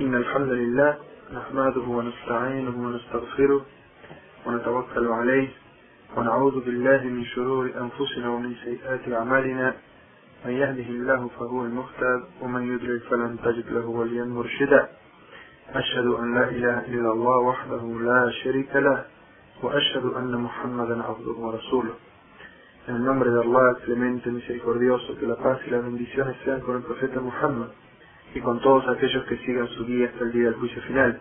إن الحمد لله نحمده ونستعينه ونستغفره ونتوكل عليه ونعوذ بالله من شرور أنفسنا ومن سيئات أعمالنا. من يهده الله فهو المهتد ومن يضلل فلن تجد له وليا مرشدا. أشهد أن لا إله إلا الله وحده لا شريك له وأشهد أن محمدا عبده ورسوله. En el nombre de Allah, clemente, misericordioso, que la paz y las bendiciones sean con el profeta Muhammad. Y con todos aquellos que sigan su guía hasta el día del juicio final.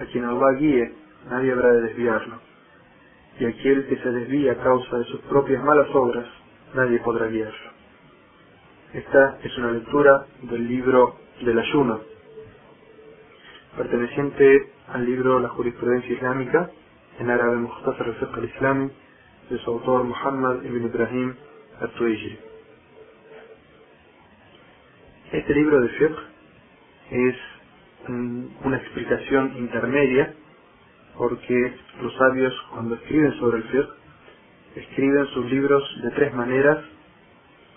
A quien Allah guíe, nadie habrá de desviarlo. Y aquel que se desvía a causa de sus propias malas obras, nadie podrá guiarlo. Esta es una lectura del libro del ayuno, perteneciente al libro La jurisprudencia islámica, en árabe Mukhtasar al-Fiqh al-Islami, de su autor Muhammad ibn Ibrahim al-Tuijri. Este libro de fiqh es una explicación intermedia porque los sabios cuando escriben sobre el fiqh escriben sus libros de tres maneras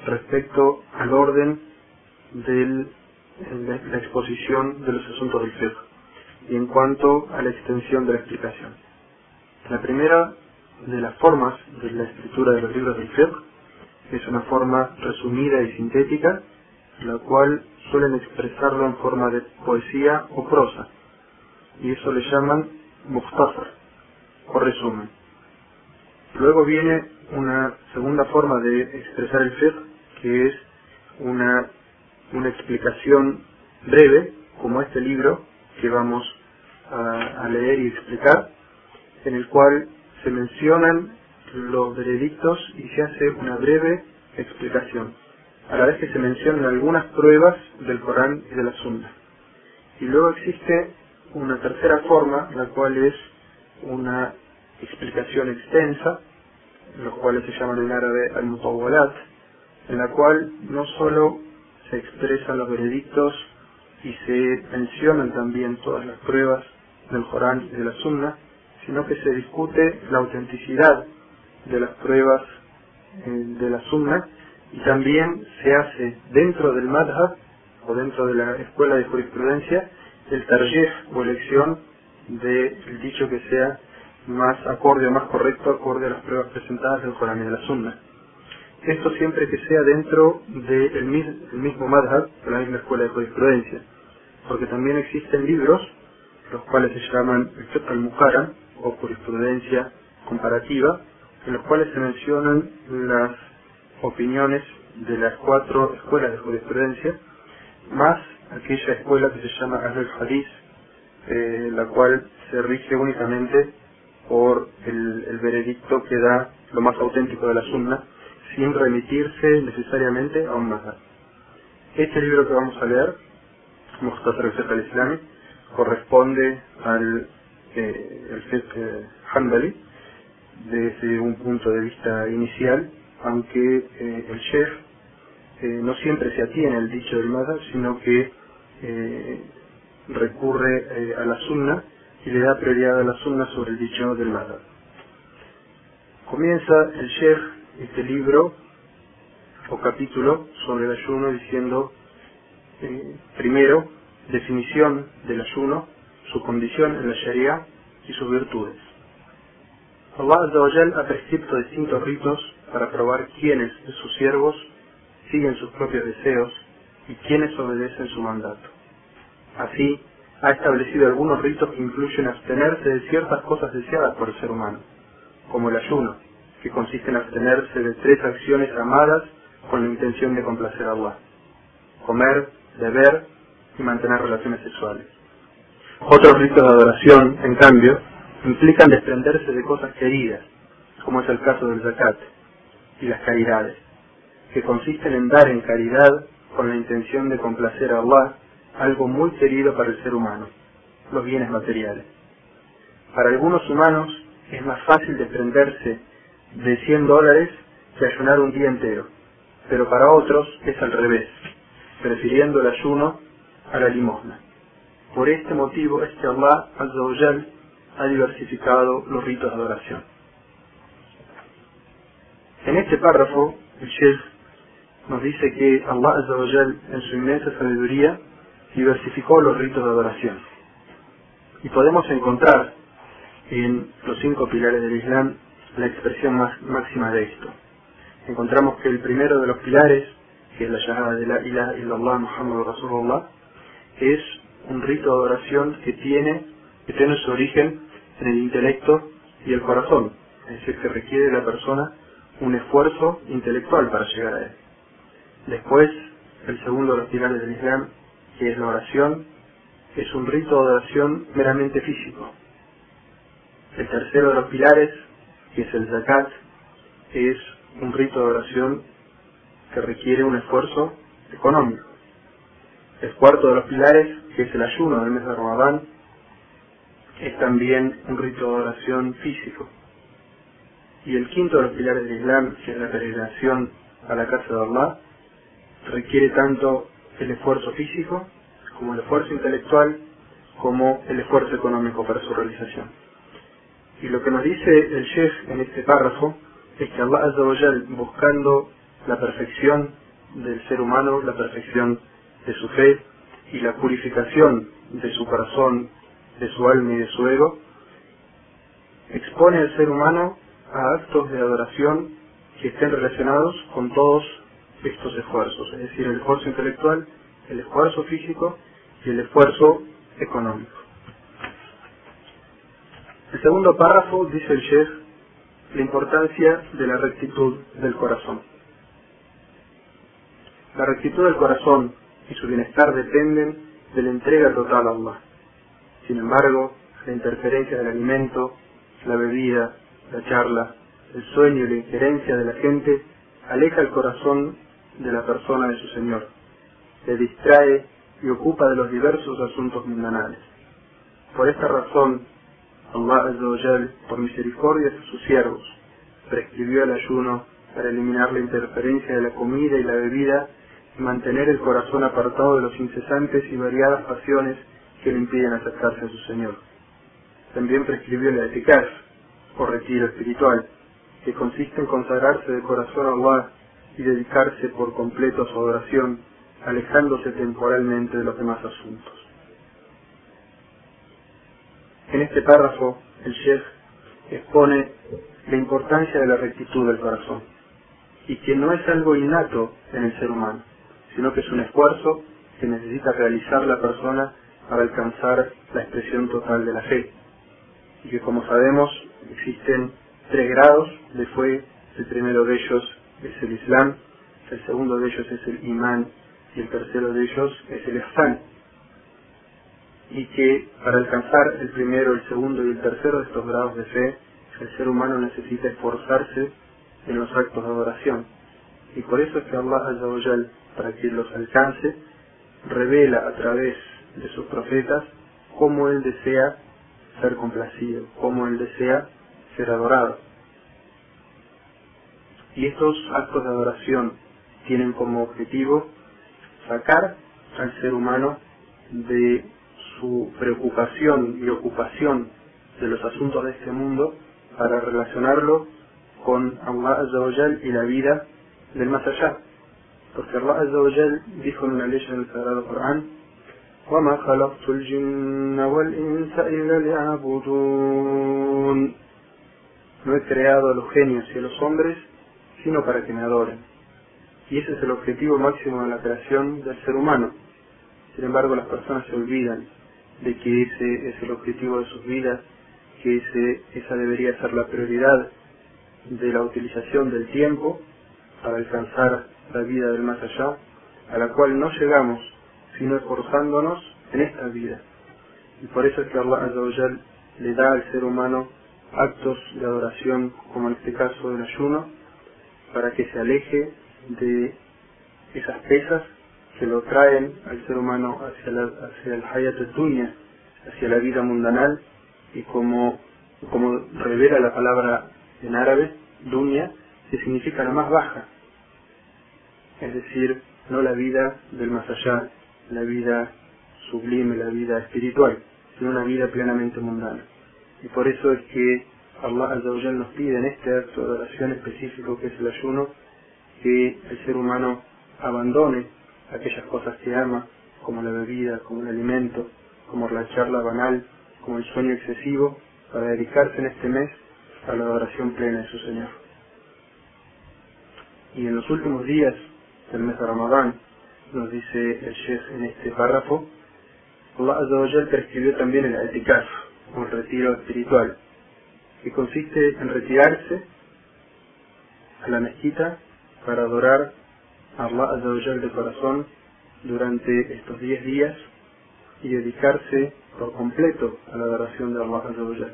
respecto al orden de la exposición de los asuntos del fiqh y en cuanto a la extensión de la explicación. La primera de las formas de la escritura de los libros del fiqh es una forma resumida y sintética la cual suelen expresarlo en forma de poesía o prosa, y eso le llaman muftazar, o resumen. Luego viene una segunda forma de expresar el fiqh, que es una, una explicación breve, como este libro que vamos a, a leer y explicar, en el cual se mencionan los veredictos y se hace una breve explicación a la vez que se mencionan algunas pruebas del Corán y de la Sunna. Y luego existe una tercera forma, la cual es una explicación extensa, los cuales se llaman en árabe al-mutawwalat, en la cual no solo se expresan los veredictos y se mencionan también todas las pruebas del Corán y de la Sunna, sino que se discute la autenticidad de las pruebas eh, de la Sunna y también se hace dentro del madhab o dentro de la escuela de jurisprudencia el tarjef o elección del dicho que sea más acorde o más correcto acorde a las pruebas presentadas del Corán y de la Sunna. Esto siempre que sea dentro del mismo madhab, de la misma escuela de jurisprudencia, porque también existen libros, los cuales se llaman el al o jurisprudencia comparativa, en los cuales se mencionan las opiniones de las cuatro escuelas de jurisprudencia, más aquella escuela que se llama al Hadith, eh, la cual se rige únicamente por el, veredicto que da lo más auténtico de la sunna, sin remitirse necesariamente a un mazhab. Este libro que vamos a leer, Mukhtasar al al-Islami, corresponde al eh, el fiqh Hanbali desde un punto de vista inicial aunque eh, el chef eh, no siempre se atiene al dicho del madhab, sino que eh, recurre a la sunna y le da prioridad a la sunna sobre el dicho del madhab. Comienza el chef este libro o capítulo sobre el ayuno diciendo primero definición del ayuno, su condición en la Sharia y sus virtudes. Allah ha prescrito distintos ritos para probar quiénes de sus siervos siguen sus propios deseos y quiénes obedecen su mandato. Así, ha establecido algunos ritos que incluyen abstenerse de ciertas cosas deseadas por el ser humano, como el ayuno, que consiste en abstenerse de tres acciones amadas con la intención de complacer a Allah, comer, beber y mantener relaciones sexuales. Otros ritos de adoración, en cambio, implican desprenderse de cosas queridas, como es el caso del zakat, y las caridades, que consisten en dar en caridad con la intención de complacer a Allah algo muy querido para el ser humano, los bienes materiales. Para algunos humanos es más fácil desprenderse de 100 dólares que ayunar un día entero, pero para otros es al revés, prefiriendo el ayuno a la limosna. Por este motivo es que Allah ha diversificado los ritos de adoración. En este párrafo, el Sheikh nos dice que Allah en su inmensa sabiduría diversificó los ritos de adoración. Y podemos encontrar en los cinco pilares del Islam la expresión más máxima de esto. Encontramos que el primero de los pilares, que es la llamada de la ilaha illallah Muhammad Rasulullah, es un rito de adoración que tiene, que tiene su origen en el intelecto y el corazón, es decir, que requiere de la persona un esfuerzo intelectual para llegar a él. Después, el segundo de los pilares del Islam, que es la oración, es un rito de adoración meramente físico. El tercero de los pilares, que es el zakat, es un rito de oración que requiere un esfuerzo económico. El cuarto de los pilares, que es el ayuno del mes de Ramadán, es también un rito de oración físico. Y el quinto de los pilares del Islam, que es la peregrinación a la casa de Allah, requiere tanto el esfuerzo físico como el esfuerzo intelectual como el esfuerzo económico para su realización. Y lo que nos dice el Sheikh en este párrafo es que Allah Azza buscando la perfección del ser humano, la perfección de su fe y la purificación de su corazón, de su alma y de su ego, expone al ser humano a actos de adoración que estén relacionados con todos estos esfuerzos, es decir, el esfuerzo intelectual, el esfuerzo físico y el esfuerzo económico. El segundo párrafo dice el chef la importancia de la rectitud del corazón. La rectitud del corazón y su bienestar dependen de la entrega total a Allah. Sin embargo, la interferencia del alimento, la bebida, la charla, el sueño y la injerencia de la gente aleja el corazón de la persona de su Señor, le distrae y ocupa de los diversos asuntos mundanales. Por esta razón, Allah por misericordia de sus siervos, prescribió el ayuno para eliminar la interferencia de la comida y la bebida y mantener el corazón apartado de los incesantes y variadas pasiones que le impiden acercarse a su Señor. También prescribió la eficaz, o retiro espiritual, que consiste en consagrarse de corazón a Allah y dedicarse por completo a su adoración, alejándose temporalmente de los demás asuntos. En este párrafo, el Sheikh expone la importancia de la rectitud del corazón y que no es algo innato en el ser humano, sino que es un esfuerzo que necesita realizar la persona para alcanzar la expresión total de la fe. Y que como sabemos existen tres grados de fe, el primero de ellos es el Islam, el segundo de ellos es el Imán y el tercero de ellos es el Ihsan. Y que para alcanzar el primero, el segundo y el tercero de estos grados de fe, el ser humano necesita esforzarse en los actos de adoración. Y por eso es que Allah para que los alcance, revela a través de sus profetas cómo Él desea ser complacido, cómo Él desea ser adorado. Y estos actos de adoración tienen como objetivo sacar al ser humano de su preocupación y ocupación de los asuntos de este mundo para relacionarlo con Allah y la vida del más allá. Porque Allah dijo en una ley del Sagrado Corán, وما خلقت الجن والإنس إلا ليعبدون No he creado a los genios y a los hombres sino para que me adoren. Y ese es el objetivo máximo de la creación del ser humano. Sin embargo, las personas se olvidan de que ese es el objetivo de sus vidas, que ese, esa debería ser la prioridad de la utilización del tiempo para alcanzar la vida del más allá, a la cual no llegamos sino esforzándonos en esta vida. Y por eso es que Allah le da al ser humano actos de adoración, como en este caso del ayuno, para que se aleje de esas pesas que lo traen al ser humano hacia, la, hacia el hayat dunya, hacia la vida mundanal, y como, como revela la palabra en árabe, dunya, que significa la más baja, es decir, no la vida del más allá, la vida sublime, la vida espiritual, sino una vida plenamente mundana. Y por eso es que Allah Azza nos pide en este acto de oración específico que es el ayuno, que el ser humano abandone aquellas cosas que ama, como la bebida, como el alimento, como la charla banal, como el sueño excesivo, para dedicarse en este mes a la adoración plena de su Señor. Y en los últimos días del mes de Ramadán, nos dice el Sheikh en este párrafo, Allah Azza prescribió también el o el retiro espiritual, que consiste en retirarse a la mezquita para adorar a Allah Azza de corazón durante estos 10 días y dedicarse por completo a la adoración de Allah Azza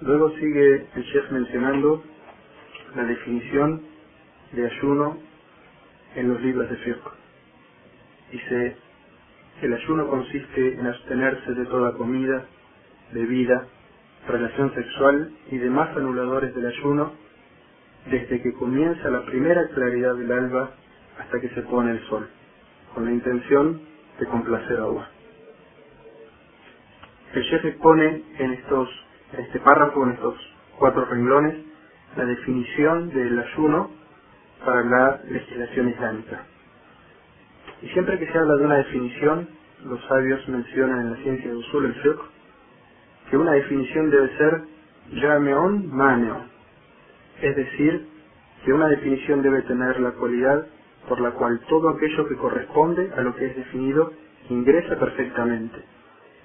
Luego sigue el Sheikh mencionando la definición de ayuno en los libros de fiqh. Dice, el ayuno consiste en abstenerse de toda comida, bebida, relación sexual y demás anuladores del ayuno desde que comienza la primera claridad del alba hasta que se pone el sol, con la intención de complacer a Allah. El Sheikh expone en estos, en este párrafo, en estos cuatro renglones, la definición del ayuno para la legislación islámica. Y siempre que se habla de una definición, los sabios mencionan en la ciencia de Usul el fiqh que una definición debe ser Yameon Maneon, es decir, que una definición debe tener la cualidad por la cual todo aquello que corresponde a lo que es definido ingresa perfectamente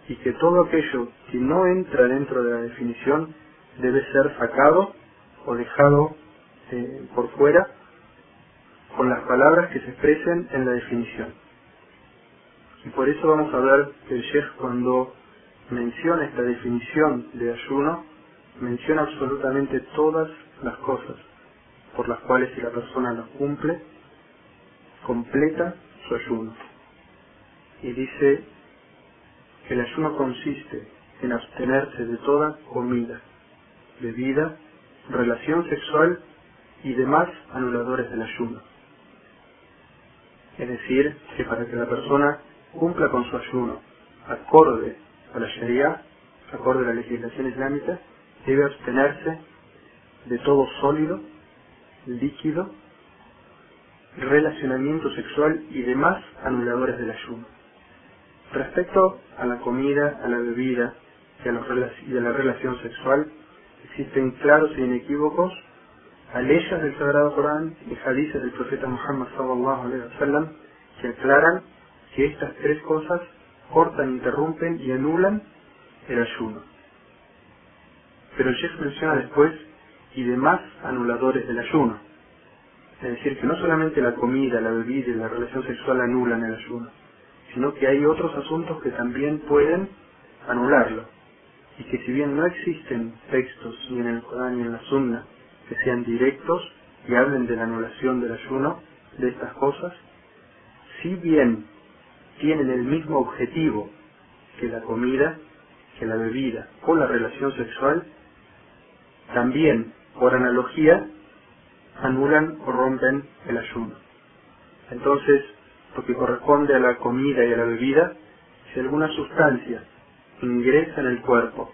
y que todo aquello que no entra dentro de la definición debe ser sacado o dejado eh, por fuera con las palabras que se expresen en la definición. Y por eso vamos a ver que el Sheikh cuando menciona esta definición de ayuno, menciona absolutamente todas las cosas por las cuales si la persona lo cumple, completa su ayuno. Y dice que el ayuno consiste en abstenerse de toda comida, bebida, relación sexual y demás anuladores del ayuno. Es decir, que para que la persona cumpla con su ayuno acorde a la Sharia, acorde a la legislación islámica, debe abstenerse de todo sólido, líquido, relacionamiento sexual y demás anuladores del ayuno. Respecto a la comida, a la bebida y a, la relación sexual, existen claros e inequívocos leyes del Sagrado Corán y hadices del profeta Muhammad sallallahu alaihi wasallam que aclaran que estas tres cosas cortan, interrumpen y anulan el ayuno. Pero el Sheikh menciona después y demás anuladores del ayuno. Es decir, que no solamente la comida, la bebida y la relación sexual anulan el ayuno, sino que hay otros asuntos que también pueden anularlo. Y que si bien no existen textos ni en el Corán ni en la Sunna que sean directos y hablen de la anulación del ayuno, de estas cosas, si bien tienen el mismo objetivo que la comida, que la bebida o la relación sexual, también, por analogía, anulan o rompen el ayuno. Entonces, lo que corresponde a la comida y a la bebida, si alguna sustancia ingresa en el cuerpo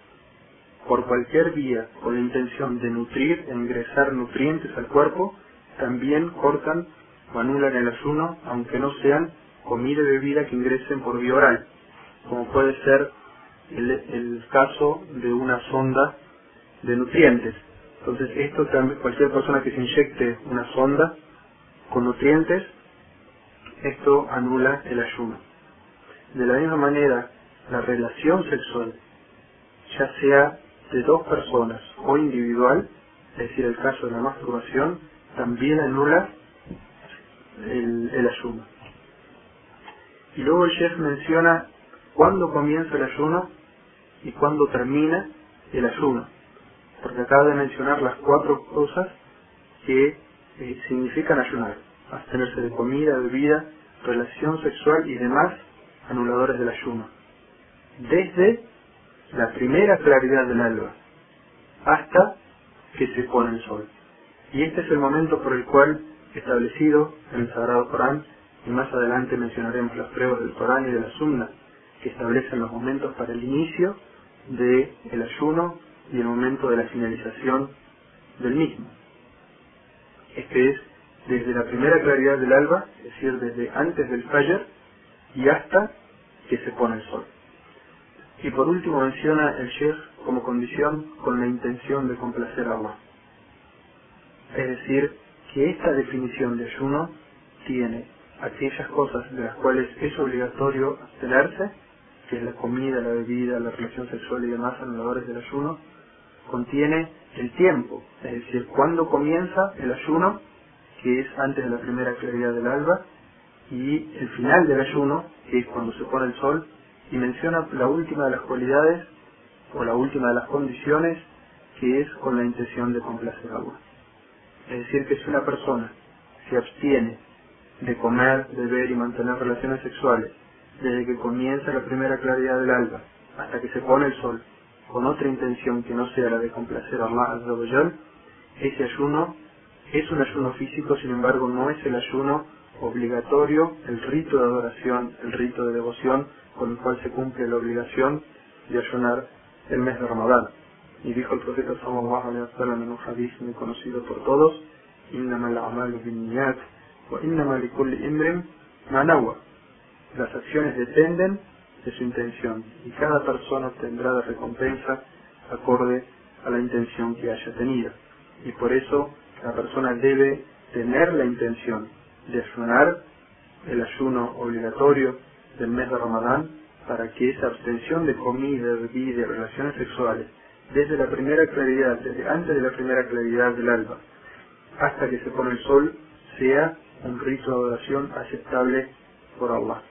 por cualquier vía con intención de nutrir e ingresar nutrientes al cuerpo, también cortan o anulan el ayuno, aunque no sean comida y bebida que ingresen por vía oral, como puede ser el, caso de una sonda de nutrientes. Entonces, esto también, cualquier persona que se inyecte una sonda con nutrientes, esto anula el ayuno. De la misma manera, la relación sexual, ya sea de dos personas o individual, es decir, el caso de la masturbación, también anula el, ayuno. Y luego el chef menciona cuándo comienza el ayuno y cuándo termina el ayuno, porque acaba de mencionar las cuatro cosas que eh, significan ayunar, abstenerse de comida, bebida, relación sexual y demás anuladores del ayuno. Desde la primera claridad del alba hasta que se pone el sol. Y este es el momento por el cual, establecido en el Sagrado Corán, y más adelante mencionaremos las pruebas del Corán y de la Sunna, que establecen los momentos para el inicio del el ayuno y el momento de la finalización del mismo. Este es desde la primera claridad del alba, es decir, desde antes del Fajr y hasta que se pone el sol. Y por último menciona el Sheikh como condición con la intención de complacer a. Es decir, que esta definición de ayuno tiene aquellas cosas de las cuales es obligatorio abstenerse, que es la comida, la bebida, la relación sexual y demás anuladores del ayuno, contiene el tiempo, es decir, cuándo comienza el ayuno, que es antes de la primera claridad del alba, y el final del ayuno, que es cuando se pone el sol, y menciona la última de las cualidades o la última de las condiciones, que es con la intención de complacer a Allah. Es decir, que si una persona se abstiene de comer, beber y mantener relaciones sexuales desde que comienza la primera claridad del alba hasta que se pone el sol, con otra intención que no sea la de complacer a Allah Azza ese ayuno es un ayuno físico, sin embargo no es el ayuno obligatorio el rito de adoración, el rito de devoción, con el cual se cumple la obligación de ayunar el mes de Ramadán. Y dijo el profeta sallallahu alaihi wasallam en un hadith muy conocido por todos, Las acciones dependen de su intención y cada persona obtendrá la recompensa acorde a la intención que haya tenido. Y por eso la persona debe tener la intención de ayunar el ayuno obligatorio del mes de Ramadán para que esa abstención de comida, bebida y relaciones sexuales desde la primera claridad, desde antes de la primera claridad del alba, hasta que se pone el sol, sea un rito de adoración aceptable por Allah.